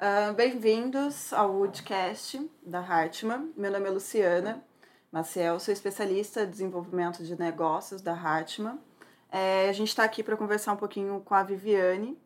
Uh, Bem-vindos ao Woodcast da Hartmann. Meu nome é Luciana Maciel, sou especialista em desenvolvimento de negócios da Hartmann. É, a gente está aqui para conversar um pouquinho com a Viviane,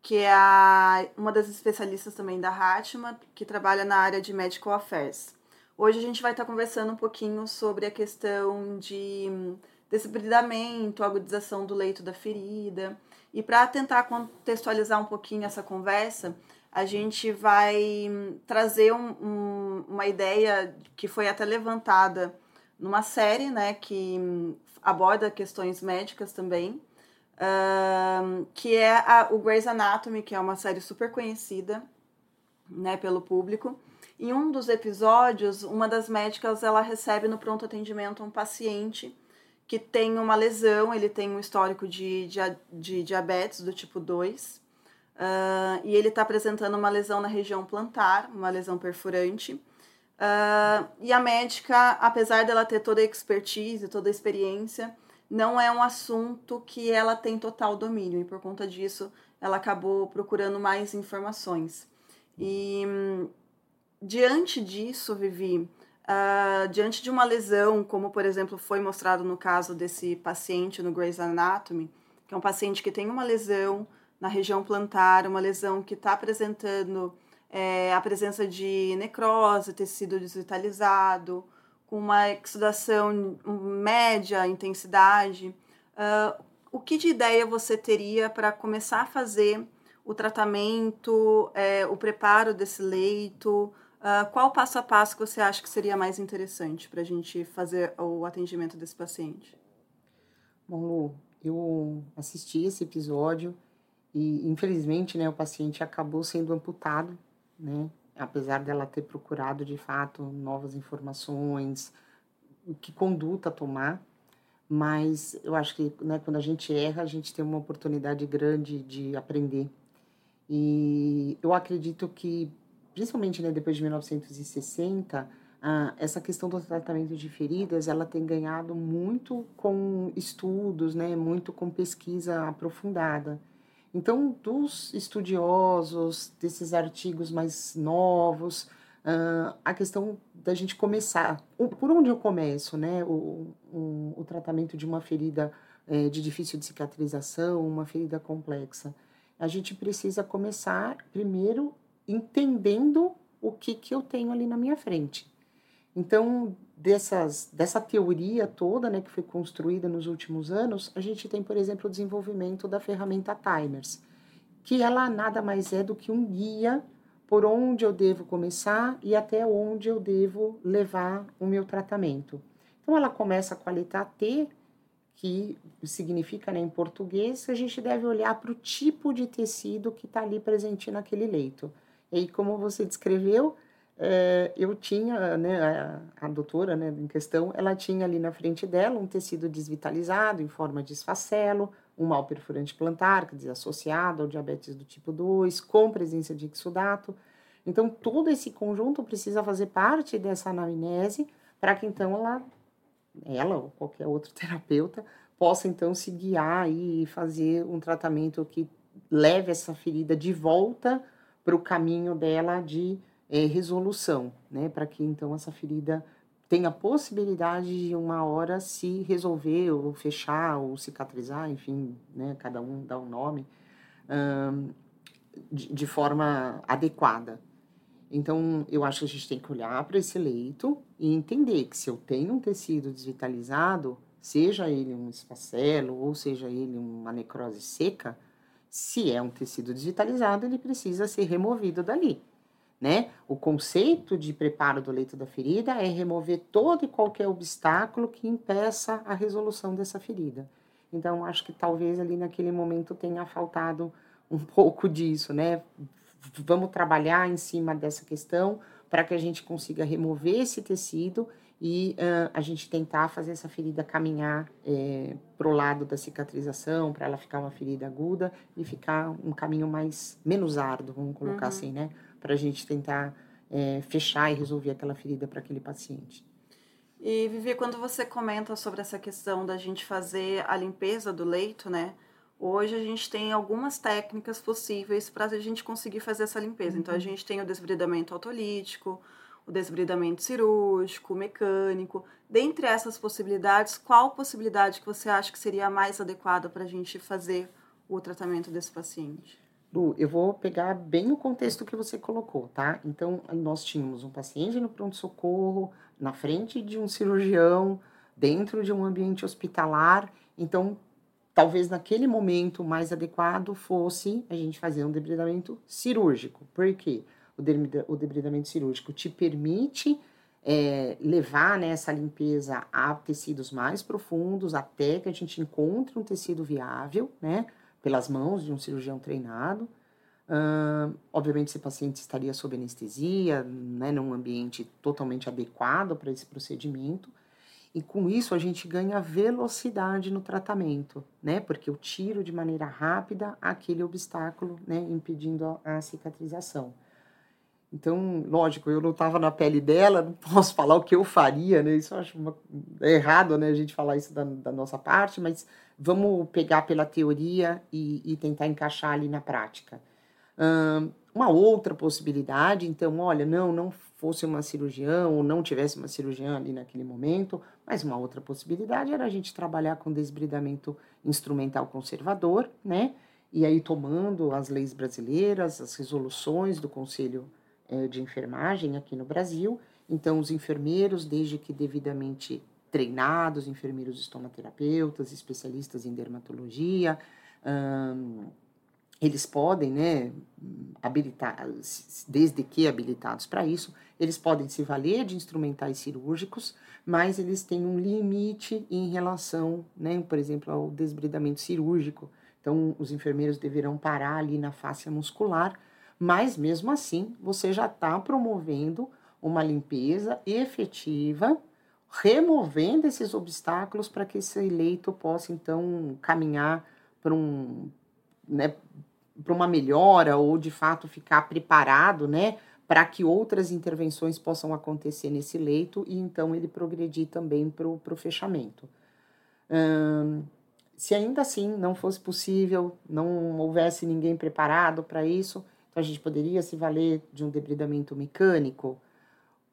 que é a, uma das especialistas também da Hartmann, que trabalha na área de Medical Affairs. Hoje a gente vai estar tá conversando um pouquinho sobre a questão de hum, desbridamento, agudização do leito da ferida. E para tentar contextualizar um pouquinho essa conversa, a gente vai trazer um, um, uma ideia que foi até levantada numa série, né, que aborda questões médicas também, uh, que é a, o Grey's Anatomy, que é uma série super conhecida, né, pelo público. Em um dos episódios, uma das médicas ela recebe no pronto atendimento um paciente que tem uma lesão, ele tem um histórico de, de, de diabetes do tipo 2, Uh, e ele está apresentando uma lesão na região plantar, uma lesão perfurante. Uh, e a médica, apesar dela ter toda a expertise, toda a experiência, não é um assunto que ela tem total domínio, e por conta disso ela acabou procurando mais informações. E diante disso, Vivi, uh, diante de uma lesão, como por exemplo foi mostrado no caso desse paciente no Grey's Anatomy, que é um paciente que tem uma lesão na região plantar, uma lesão que está apresentando é, a presença de necrose, tecido desvitalizado, com uma exudação média intensidade. Uh, o que de ideia você teria para começar a fazer o tratamento, é, o preparo desse leito? Uh, qual passo a passo que você acha que seria mais interessante para a gente fazer o atendimento desse paciente? Bom, Lu, eu assisti esse episódio e, infelizmente, né, o paciente acabou sendo amputado, né, apesar dela ter procurado, de fato, novas informações, que conduta tomar, mas eu acho que né, quando a gente erra, a gente tem uma oportunidade grande de aprender. E eu acredito que, principalmente né, depois de 1960, ah, essa questão do tratamento de feridas, ela tem ganhado muito com estudos, né, muito com pesquisa aprofundada. Então, dos estudiosos, desses artigos mais novos, uh, a questão da gente começar, por onde eu começo, né? O, o, o tratamento de uma ferida é, de difícil de cicatrização, uma ferida complexa. A gente precisa começar primeiro entendendo o que, que eu tenho ali na minha frente. Então, dessas, dessa teoria toda né, que foi construída nos últimos anos, a gente tem, por exemplo, o desenvolvimento da ferramenta Timers, que ela nada mais é do que um guia por onde eu devo começar e até onde eu devo levar o meu tratamento. Então, ela começa com a letra T, que significa né, em português que a gente deve olhar para o tipo de tecido que está ali presente naquele leito. E aí, como você descreveu, é, eu tinha, né, a, a, doutora né, em questão, ela tinha ali na frente dela um tecido desvitalizado em forma de esfacelo, um mal perfurante plantar, quer dizer, associado ao diabetes do tipo 2, com presença de exudato. Então, todo esse conjunto precisa fazer parte dessa anamnese para que então ela, ela ou qualquer outro terapeuta possa então se guiar e fazer um tratamento que leve essa ferida de volta para o caminho dela de é, resolução, né? Para que então essa ferida tenha a possibilidade de uma hora se resolver ou fechar ou cicatrizar, enfim, né? Cada um dá um nome hum, de, de forma adequada. Então, eu acho que a gente tem que olhar para esse leito e entender que se eu tenho um tecido desvitalizado, seja ele um esfacelo ou seja ele uma necrose seca, se é um tecido desvitalizado, ele precisa ser removido dali né? O conceito de preparo do leito da ferida é remover todo e qualquer obstáculo que impeça a resolução dessa ferida. Então, acho que talvez ali naquele momento tenha faltado um pouco disso, né? Vamos trabalhar em cima dessa questão para que a gente consiga remover esse tecido e uh, a gente tentar fazer essa ferida caminhar é, para o lado da cicatrização, para ela ficar uma ferida aguda e ficar um caminho mais menos árduo, vamos colocar uhum. assim, né? Para a gente tentar é, fechar e resolver aquela ferida para aquele paciente. E Vivi, quando você comenta sobre essa questão da gente fazer a limpeza do leito, né? Hoje a gente tem algumas técnicas possíveis para a gente conseguir fazer essa limpeza. Então a uhum. gente tem o desbridamento autolítico, o desbridamento cirúrgico, mecânico. Dentre essas possibilidades, qual possibilidade que você acha que seria a mais adequada para a gente fazer o tratamento desse paciente? Lu, eu vou pegar bem o contexto que você colocou, tá? Então, nós tínhamos um paciente no pronto-socorro, na frente de um cirurgião, dentro de um ambiente hospitalar. Então, talvez naquele momento mais adequado fosse a gente fazer um debridamento cirúrgico. Por quê? O debridamento cirúrgico te permite é, levar né, essa limpeza a tecidos mais profundos até que a gente encontre um tecido viável, né? Pelas mãos de um cirurgião treinado. Uh, obviamente, esse paciente estaria sob anestesia, né, num ambiente totalmente adequado para esse procedimento. E com isso a gente ganha velocidade no tratamento, né? Porque eu tiro de maneira rápida aquele obstáculo, né? Impedindo a, a cicatrização. Então, lógico, eu não estava na pele dela, não posso falar o que eu faria, né? Isso eu acho uma, é errado, né? A gente falar isso da, da nossa parte, mas vamos pegar pela teoria e, e tentar encaixar ali na prática. uma outra possibilidade, então, olha, não, não fosse uma cirurgião ou não tivesse uma cirurgiã ali naquele momento, mas uma outra possibilidade era a gente trabalhar com desbridamento instrumental conservador, né? E aí tomando as leis brasileiras, as resoluções do Conselho eh, de Enfermagem aqui no Brasil. Então, os enfermeiros, desde que devidamente treinados, enfermeiros estomaterapeutas, especialistas em dermatologia, eles podem, né, habilitar, desde que habilitados para isso, eles podem se valer de instrumentais cirúrgicos, mas eles têm um limite em relação, né, por exemplo, ao desbridamento cirúrgico. Então, os enfermeiros deverão parar ali na face muscular, mas mesmo assim, você já está promovendo uma limpeza efetiva, removendo esses obstáculos para que esse leito possa então caminhar para um, né, para uma melhora ou de fato ficar preparado, né, para que outras intervenções possam acontecer nesse leito e então ele progredir também para o fechamento. Hum, se ainda assim não fosse possível, não houvesse ninguém preparado para isso, então a gente poderia se valer de um debridamento mecânico.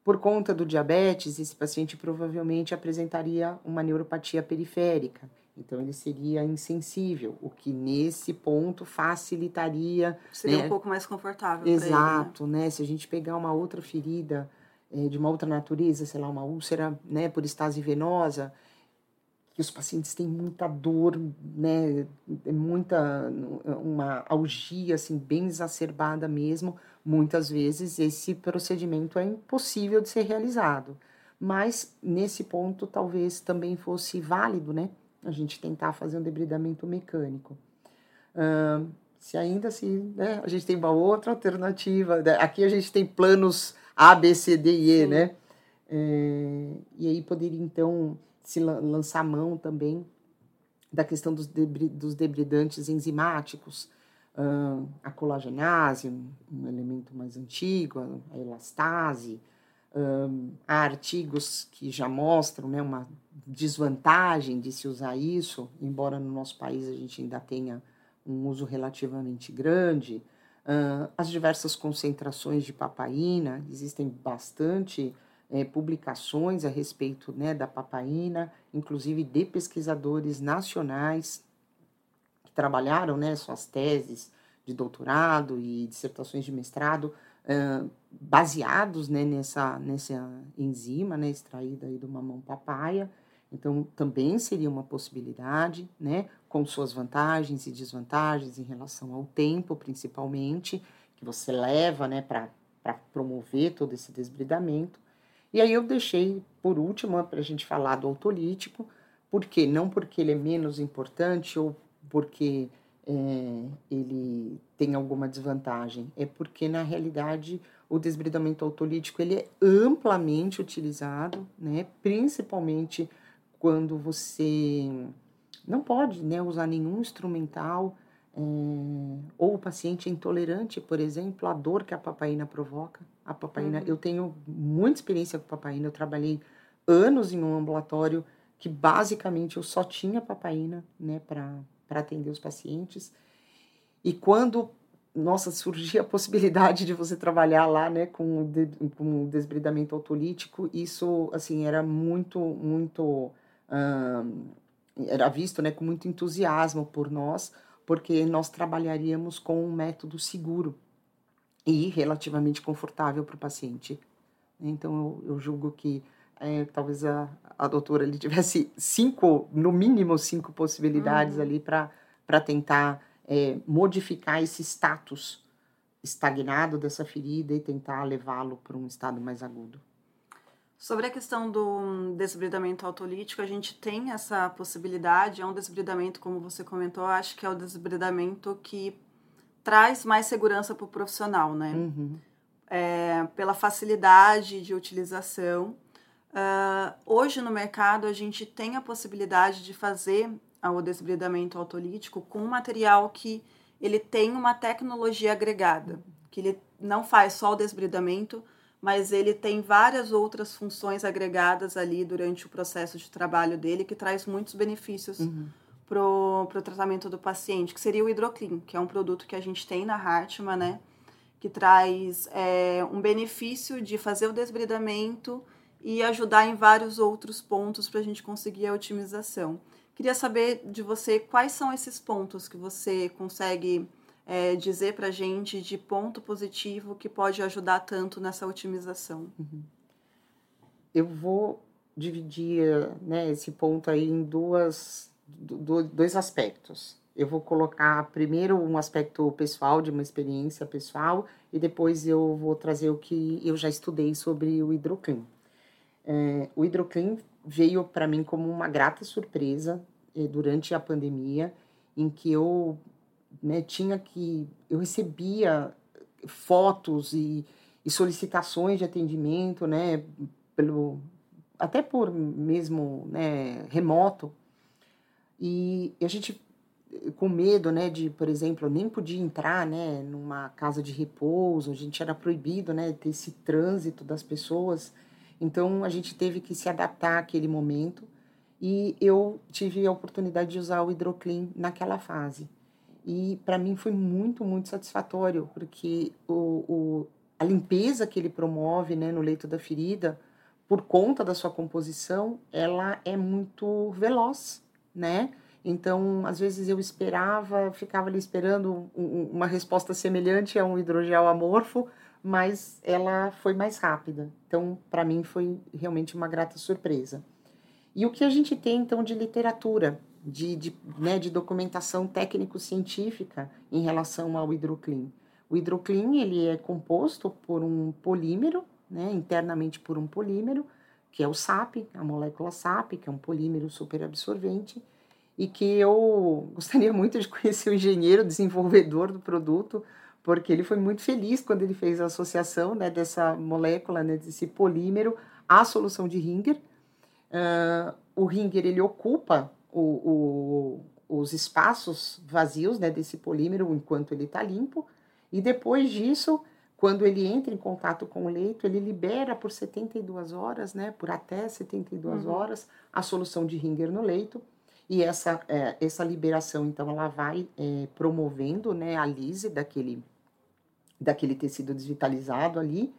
Por conta do diabetes, esse paciente provavelmente apresentaria uma neuropatia periférica. Então ele seria insensível, o que nesse ponto facilitaria. Seria né? um pouco mais confortável. Exato, ele, né? né? Se a gente pegar uma outra ferida é, de uma outra natureza, sei lá, uma úlcera, né, por estase venosa, que os pacientes têm muita dor, né, é muita uma algia assim bem exacerbada mesmo. Muitas vezes esse procedimento é impossível de ser realizado. Mas nesse ponto talvez também fosse válido, né? a gente tentar fazer um debridamento mecânico. Uh, se ainda assim, né, a gente tem uma outra alternativa, né? aqui a gente tem planos A, B, C, D e E, né? É, e aí poderia então se lançar mão também da questão dos, debri, dos debridantes enzimáticos, a colagenase, um elemento mais antigo, a elastase, há artigos que já mostram né, uma desvantagem de se usar isso, embora no nosso país a gente ainda tenha um uso relativamente grande. As diversas concentrações de papaina, existem bastante é, publicações a respeito né, da papaina, inclusive de pesquisadores nacionais trabalharam né, suas teses de doutorado e dissertações de mestrado uh, baseados né, nessa, nessa enzima né, extraída aí do mamão papaya. Então, também seria uma possibilidade, né, com suas vantagens e desvantagens em relação ao tempo, principalmente, que você leva, né, para promover todo esse desbridamento. E aí eu deixei, por último, para a gente falar do autolítico, porque não porque ele é menos importante ou porque é, ele tem alguma desvantagem, é porque na realidade o desbridamento autolítico ele é amplamente utilizado, né, principalmente quando você não pode né, usar nenhum instrumental, é, ou o paciente é intolerante, por exemplo, à dor que a papaina provoca. A papaina, uhum. eu tenho muita experiência com papaina, eu trabalhei anos em um ambulatório que basicamente eu só tinha papaina, né, para para atender os pacientes. E quando, nossa, surgia a possibilidade de você trabalhar lá, né, com, de, com desbridamento autolítico, isso, assim, era muito, muito... era visto, né, com muito entusiasmo por nós, porque nós trabalharíamos com um método seguro e relativamente confortável para o paciente. Então, eu, eu julgo que é, talvez a, a doutora ele tivesse cinco, no mínimo cinco possibilidades uhum. ali para tentar é, modificar esse status estagnado dessa ferida e tentar levá-lo para um estado mais agudo. Sobre a questão do desbridamento autolítico, a gente tem essa possibilidade, é um desbridamento, como você comentou, acho que é o desbridamento que traz mais segurança para o profissional, né? Uhum. É, pela facilidade de utilização Uh, hoje no mercado a gente tem a possibilidade de fazer o desbridamento autolítico com um material que ele tem uma tecnologia agregada, que ele não faz só o desbridamento, mas ele tem várias outras funções agregadas ali durante o processo de trabalho dele que traz muitos benefícios uhum. para o tratamento do paciente, que seria o Hidroclean, que é um produto que a gente tem na Hartmann, né? Que traz é, um benefício de fazer o desbridamento e ajudar em vários outros pontos para a gente conseguir a otimização. Queria saber de você quais são esses pontos que você consegue é, dizer para a gente de ponto positivo que pode ajudar tanto nessa otimização. Uhum. Eu vou dividir né, esse ponto aí em duas, do, dois aspectos. Eu vou colocar primeiro um aspecto pessoal, de uma experiência pessoal, e depois eu vou trazer o que eu já estudei sobre o hidroclima. É, o Hidroclean veio para mim como uma grata surpresa é, durante a pandemia, em que eu né, tinha que. Eu recebia fotos e, e solicitações de atendimento, né, pelo, até por mesmo né, remoto. E a gente com medo, né, de, por exemplo, nem podia entrar, né, numa casa de repouso, a gente era proibido, né, ter esse trânsito das pessoas. Então a gente teve que se adaptar àquele momento e eu tive a oportunidade de usar o Hidroclean naquela fase. E para mim foi muito, muito satisfatório, porque o, o, a limpeza que ele promove né, no leito da ferida, por conta da sua composição, ela é muito veloz, né? Então, às vezes eu esperava, ficava ali esperando uma resposta semelhante a um hidrogel amorfo, mas ela foi mais rápida. Então, para mim, foi realmente uma grata surpresa. E o que a gente tem, então, de literatura, de, de, né, de documentação técnico-científica em relação ao hidroclean? O hidroclean ele é composto por um polímero, né, internamente por um polímero, que é o SAP, a molécula SAP, que é um polímero superabsorvente, e que eu gostaria muito de conhecer o engenheiro desenvolvedor do produto, porque ele foi muito feliz quando ele fez a associação né, dessa molécula, né, desse polímero, à solução de Ringer. Uh, o Ringer ele ocupa o, o, os espaços vazios né, desse polímero enquanto ele está limpo, e depois disso, quando ele entra em contato com o leito, ele libera por 72 horas, né, por até 72 uhum. horas, a solução de Ringer no leito. E essa, é, essa liberação, então, ela vai é, promovendo né, a lise daquele daquele tecido desvitalizado ali,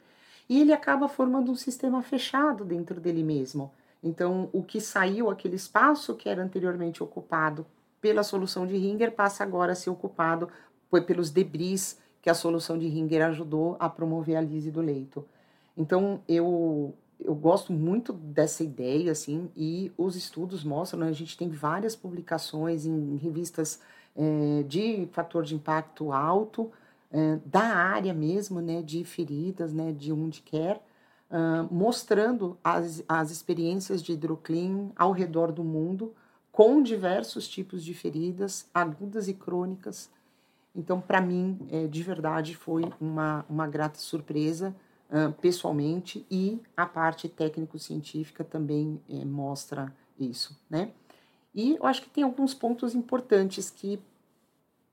e ele acaba formando um sistema fechado dentro dele mesmo. Então, o que saiu, aquele espaço que era anteriormente ocupado pela solução de Ringer, passa agora a ser ocupado pelos debris que a solução de Ringer ajudou a promover a lise do leito. Então, eu, eu gosto muito dessa ideia, assim, e os estudos mostram, né, a gente tem várias publicações em revistas é, de fator de impacto alto, é, da área mesmo, né, de feridas, né, de onde quer, uh, mostrando as, as experiências de hidroclean ao redor do mundo, com diversos tipos de feridas, agudas e crônicas. Então, para mim, é, de verdade, foi uma, uma grata surpresa, uh, pessoalmente, e a parte técnico-científica também é, mostra isso, né? E eu acho que tem alguns pontos importantes que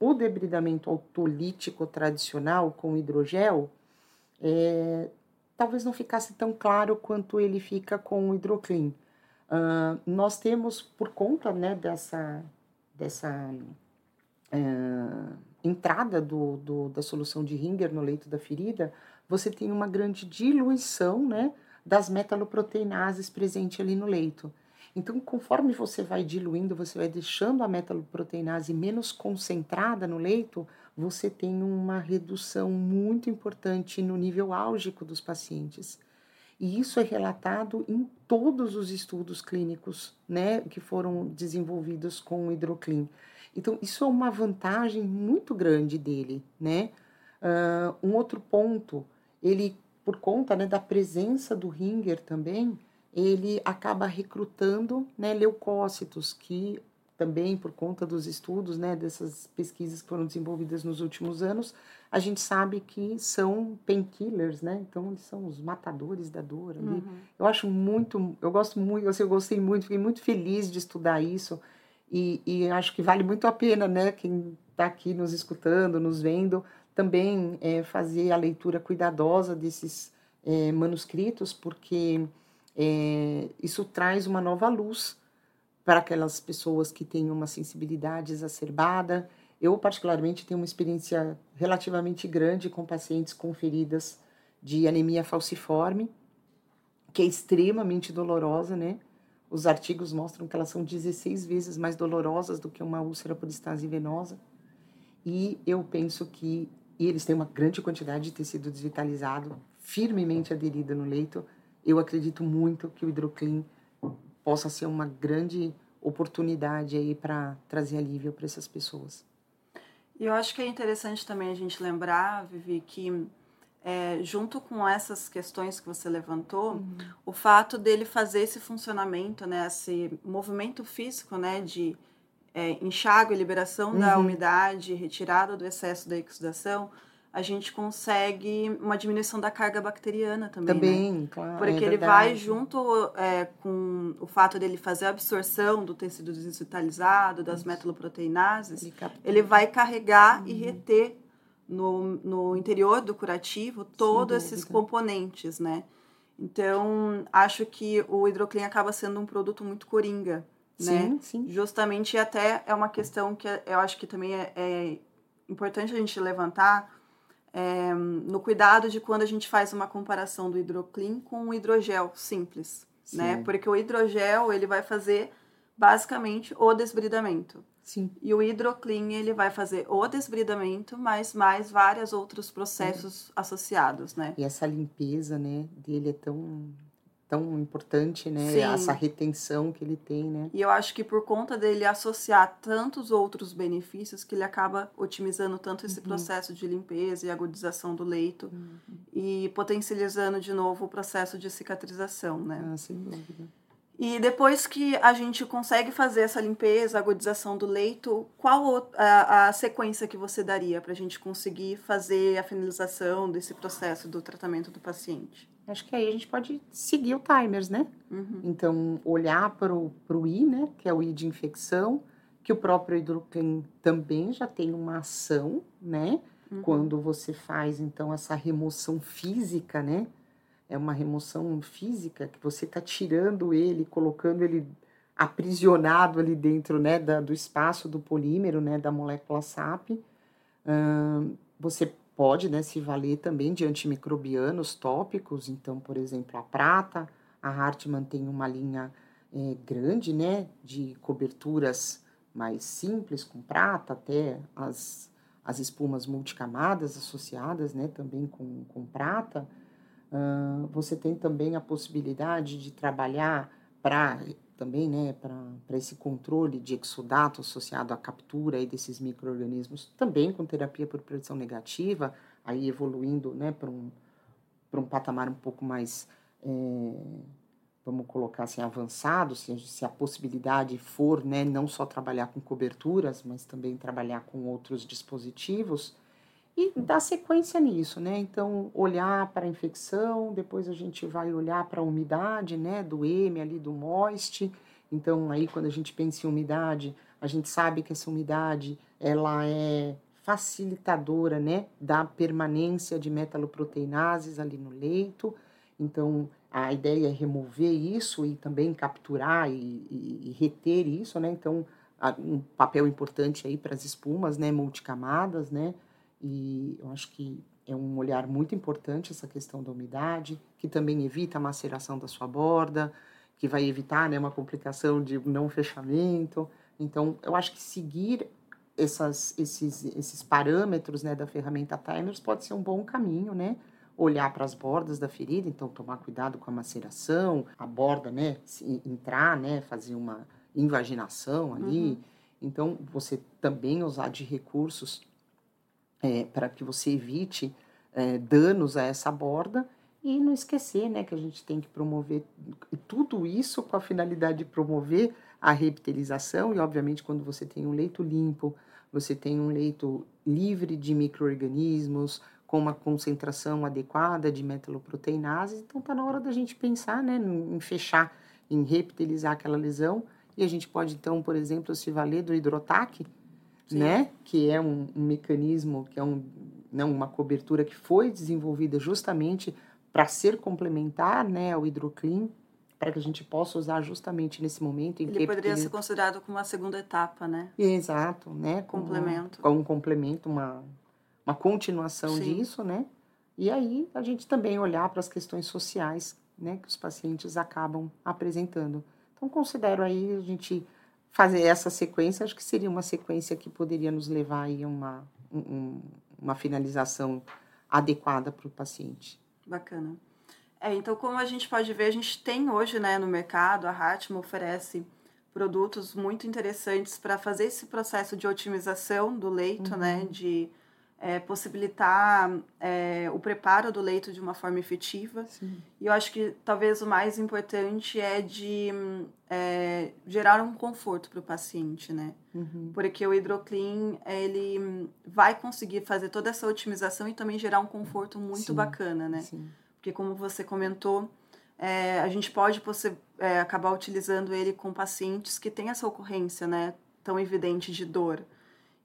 o debridamento autolítico tradicional com hidrogel é, talvez não ficasse tão claro quanto ele fica com o hidroclean. Uh, nós temos, por conta né, dessa, dessa é, entrada do, do, da solução de Ringer no leito da ferida, você tem uma grande diluição né, das metaloproteinases presente ali no leito. Então, conforme você vai diluindo, você vai deixando a metaloproteinase menos concentrada no leito, você tem uma redução muito importante no nível álgico dos pacientes. E isso é relatado em todos os estudos clínicos né, que foram desenvolvidos com o hidroclin. Então, isso é uma vantagem muito grande dele. Né? Uh, um outro ponto, ele, por conta né, da presença do Ringer também, ele acaba recrutando né, leucócitos, que também por conta dos estudos, né, dessas pesquisas que foram desenvolvidas nos últimos anos, a gente sabe que são painkillers, né? Então eles são os matadores da dor ali. Uhum. Eu acho muito, eu gosto muito, assim, eu gostei muito, fiquei muito feliz de estudar isso e, e acho que vale muito a pena, né? Quem está aqui nos escutando, nos vendo, também é, fazer a leitura cuidadosa desses é, manuscritos, porque é, isso traz uma nova luz para aquelas pessoas que têm uma sensibilidade exacerbada. Eu, particularmente, tenho uma experiência relativamente grande com pacientes com feridas de anemia falciforme, que é extremamente dolorosa, né? Os artigos mostram que elas são 16 vezes mais dolorosas do que uma úlcera por estase venosa. E eu penso que e eles têm uma grande quantidade de tecido desvitalizado, firmemente aderido no leito eu acredito muito que o hidroclean possa ser uma grande oportunidade aí para trazer alívio para essas pessoas. E eu acho que é interessante também a gente lembrar, Vivi, que é, junto com essas questões que você levantou, uhum. o fato dele fazer esse funcionamento, né, esse movimento físico, né, de é, enxágue liberação uhum. da umidade, retirada do excesso da exudação, a gente consegue uma diminuição da carga bacteriana também. Né? Também, né? claro. Porque é ele vai junto é, com o fato dele fazer a absorção do tecido desvitalizado, das Isso. metaloproteinases, ele, ele vai carregar uhum. e reter no, no interior do curativo todos esses componentes, né? Então, acho que o hidroclin acaba sendo um produto muito coringa, né? Sim, sim. Justamente até é uma questão que eu acho que também é, é importante a gente levantar, é, no cuidado de quando a gente faz uma comparação do hidroclean com o hidrogel simples, né? Sim. né? Porque o hidrogel ele vai fazer basicamente o desbridamento. Sim. E o hidroclean ele vai fazer o desbridamento, mas mais vários outros processos associados, né? E essa limpeza, né, dele é tão tão importante, né? Sim. Essa retenção que ele tem, né? E eu acho que por conta dele associar tantos outros benefícios que ele acaba otimizando tanto esse uhum. processo de limpeza e agudização do leito uhum. e potencializando de novo o processo de cicatrização, né? Ah, sem dúvida. E depois que a gente consegue fazer essa limpeza, agudização do leito, qual a, a sequência que você daria para a gente conseguir fazer a finalização desse processo do tratamento do paciente? Acho que aí a gente pode seguir o timers, né? Uhum. Então, olhar para o I, né? Que é o I de infecção, que o próprio hidroclin também já tem uma ação, né? Uhum. Quando você faz, então, essa remoção física, né? É uma remoção física que você está tirando ele, colocando ele aprisionado ali dentro, né? Da, do espaço do polímero, né? Da molécula SAP. Uh, você pode né, se valer também de antimicrobianos tópicos, então, por exemplo, a prata, a Hartmann tem uma linha é, grande né, de coberturas mais simples com prata, até as, as espumas multicamadas associadas né, também com, com prata. Uh, você tem também a possibilidade de trabalhar para também né, para esse controle de exudato associado à captura aí desses micro-organismos, também com terapia por pressão negativa, aí evoluindo né, para um, um patamar um pouco mais, é, vamos colocar assim, avançado, se, se a possibilidade for né, não só trabalhar com coberturas, mas também trabalhar com outros dispositivos, e dar sequência nisso, né? Então, olhar para a infecção, depois a gente vai olhar para a umidade, né, do M ali do moist. Então, aí quando a gente pensa em umidade, a gente sabe que essa umidade, ela é facilitadora, né, da permanência de metaloproteinases ali no leito. Então, a ideia é remover isso e também capturar e, e, e reter isso, né? Então, um papel importante aí para as espumas, né, multicamadas, né, e eu acho que é um olhar muito importante essa questão da umidade, que também evita a maceração da sua borda, que vai evitar, né, uma complicação de não fechamento. Então, eu acho que seguir essas, esses, esses parâmetros, né, da ferramenta Timers pode ser um bom caminho, né, olhar para as bordas da ferida, então tomar cuidado com a maceração, a borda, né, entrar, né, fazer uma invaginação ali. Uhum. Então, você também usar de recursos é, para que você evite é, danos a essa borda e não esquecer, né, que a gente tem que promover tudo isso com a finalidade de promover a reptilização e, obviamente, quando você tem um leito limpo, você tem um leito livre de micro-organismos, com uma concentração adequada de metaloproteinases, então está na hora da gente pensar né, em fechar, em reptilizar aquela lesão, e a gente pode então, por exemplo, se valer do hidrotaque, né, que é um, um, mecanismo, que é um, não, né, uma cobertura que foi desenvolvida justamente para ser complementar né, ao hidroclean, para que a gente possa usar justamente nesse momento em ele que poderia ser considerado como uma segunda etapa, né? Exato, né? Complemento. Com um complemento, uma uma continuação Sim. disso, né? E aí a gente também olhar para as questões sociais, né, que os pacientes acabam apresentando. Então considero aí a gente fazer essa sequência, acho que seria uma sequência que poderia nos levar aí a uma, um, uma finalização adequada para o paciente. Bacana. É, então, como a gente pode ver, a gente tem hoje né, no mercado, a Hatma oferece produtos muito interessantes para fazer esse processo de otimização do leito, né, uhum. né, de é, possibilitar é, o preparo do leito de uma forma efetiva. Sim. E eu acho que talvez o mais importante é de é, gerar um conforto para o paciente, né? Uhum. Porque o hidroclean, ele vai conseguir fazer toda essa otimização e também gerar um conforto muito Sim. bacana, né? Sim. Porque como você comentou, é, a gente pode é, acabar utilizando ele com pacientes que têm essa ocorrência, né? Tão evidente de dor.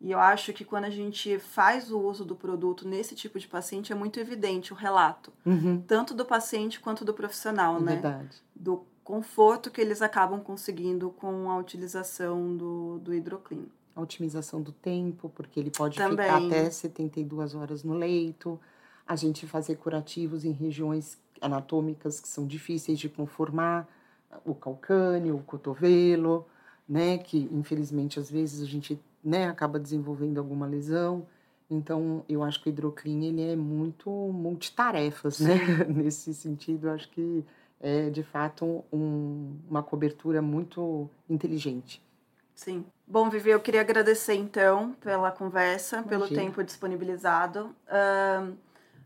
E eu acho que quando a gente faz o uso do produto nesse tipo de paciente, é muito evidente o relato, uhum. tanto do paciente quanto do profissional, é né? Verdade. Do conforto que eles acabam conseguindo com a utilização do, do hidroclean. A otimização do tempo, porque ele pode Também. ficar até 72 horas no leito. A gente fazer curativos em regiões anatômicas que são difíceis de conformar, o calcâneo, o cotovelo, né? Que infelizmente às vezes a gente né, acaba desenvolvendo alguma lesão. Então, eu acho que o hidroclean ele é muito multitarefas, né? Nesse sentido, acho que é de fato um, uma cobertura muito inteligente. Sim. Bom, Vivi, eu queria agradecer então pela conversa, Imagina. pelo tempo disponibilizado. Uh,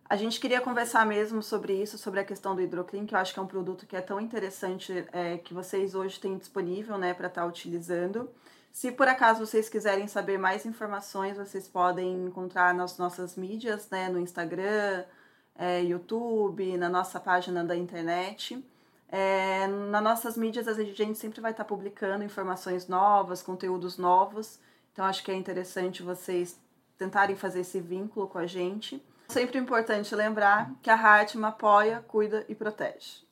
a gente queria conversar mesmo sobre isso, sobre a questão do hidroclean, que eu acho que é um produto que é tão interessante é, que vocês hoje têm disponível né, para estar tá utilizando. Se por acaso vocês quiserem saber mais informações, vocês podem encontrar nas nossas mídias, né, no Instagram, é, YouTube, na nossa página da internet. É, nas nossas mídias, a gente sempre vai estar publicando informações novas, conteúdos novos. Então, acho que é interessante vocês tentarem fazer esse vínculo com a gente. Sempre importante lembrar que a Hartman apoia, cuida e protege.